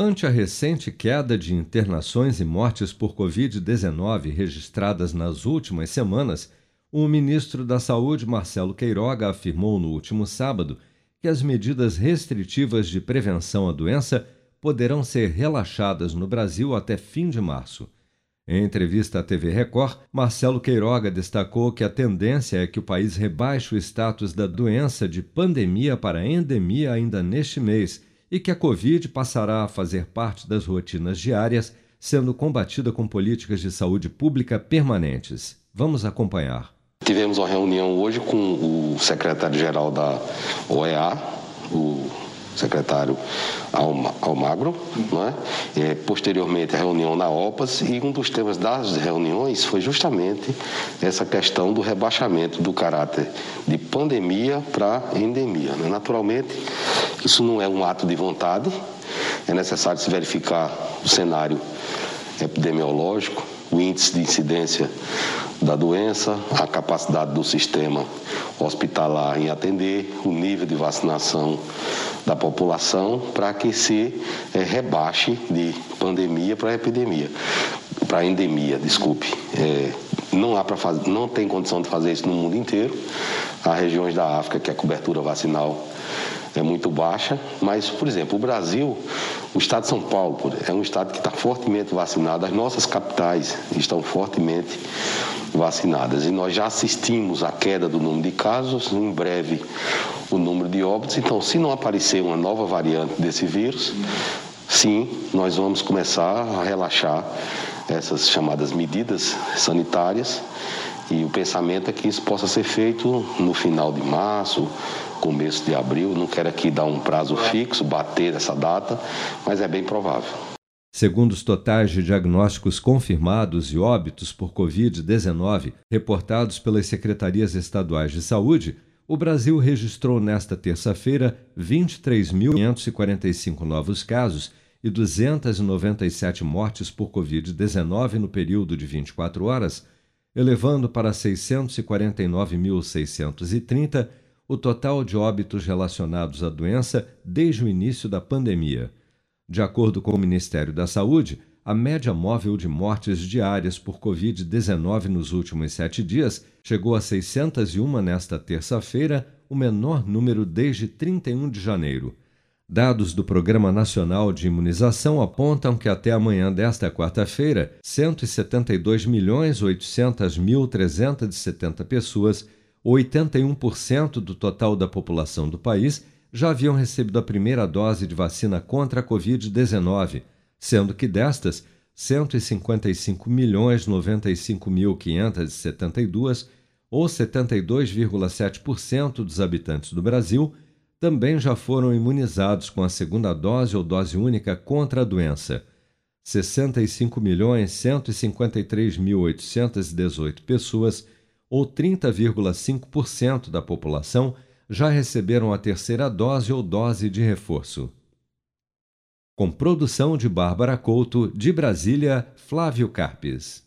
Ante a recente queda de internações e mortes por Covid-19 registradas nas últimas semanas, o ministro da Saúde, Marcelo Queiroga, afirmou no último sábado que as medidas restritivas de prevenção à doença poderão ser relaxadas no Brasil até fim de março. Em entrevista à TV Record, Marcelo Queiroga destacou que a tendência é que o país rebaixe o status da doença de pandemia para endemia ainda neste mês e que a Covid passará a fazer parte das rotinas diárias, sendo combatida com políticas de saúde pública permanentes. Vamos acompanhar. Tivemos uma reunião hoje com o secretário-geral da OEA, o secretário Almagro, não é? é? posteriormente a reunião na OPAS e um dos temas das reuniões foi justamente essa questão do rebaixamento do caráter de pandemia para endemia. Né? Naturalmente, isso não é um ato de vontade, é necessário se verificar o cenário epidemiológico, o índice de incidência da doença, a capacidade do sistema hospitalar em atender, o nível de vacinação da população para que se é, rebaixe de pandemia para epidemia, para endemia, desculpe. É, não há para fazer, não tem condição de fazer isso no mundo inteiro. Há regiões da África que a cobertura vacinal é muito baixa, mas, por exemplo, o Brasil, o estado de São Paulo é um estado que está fortemente vacinado, as nossas capitais estão fortemente vacinadas e nós já assistimos à queda do número de casos, em breve o número de óbitos. Então, se não aparecer uma nova variante desse vírus, sim, nós vamos começar a relaxar essas chamadas medidas sanitárias e o pensamento é que isso possa ser feito no final de março, começo de abril. Não quero aqui dar um prazo fixo, bater essa data, mas é bem provável. Segundo os totais de diagnósticos confirmados e óbitos por Covid-19 reportados pelas secretarias estaduais de saúde, o Brasil registrou nesta terça-feira 23.545 novos casos e 297 mortes por Covid-19 no período de 24 horas, elevando para 649.630 o total de óbitos relacionados à doença desde o início da pandemia. De acordo com o Ministério da Saúde, a média móvel de mortes diárias por Covid-19 nos últimos sete dias chegou a 601 nesta terça-feira, o menor número desde 31 de janeiro. Dados do Programa Nacional de Imunização apontam que até amanhã desta quarta-feira, 172.800.370 pessoas, 81% do total da população do país, já haviam recebido a primeira dose de vacina contra a Covid-19, sendo que destas, 155.095.572, ou 72,7% dos habitantes do Brasil, também já foram imunizados com a segunda dose ou dose única contra a doença. 65.153.818 pessoas, ou 30,5% da população, já receberam a terceira dose ou dose de reforço. Com produção de Bárbara Couto, de Brasília, Flávio Carpes.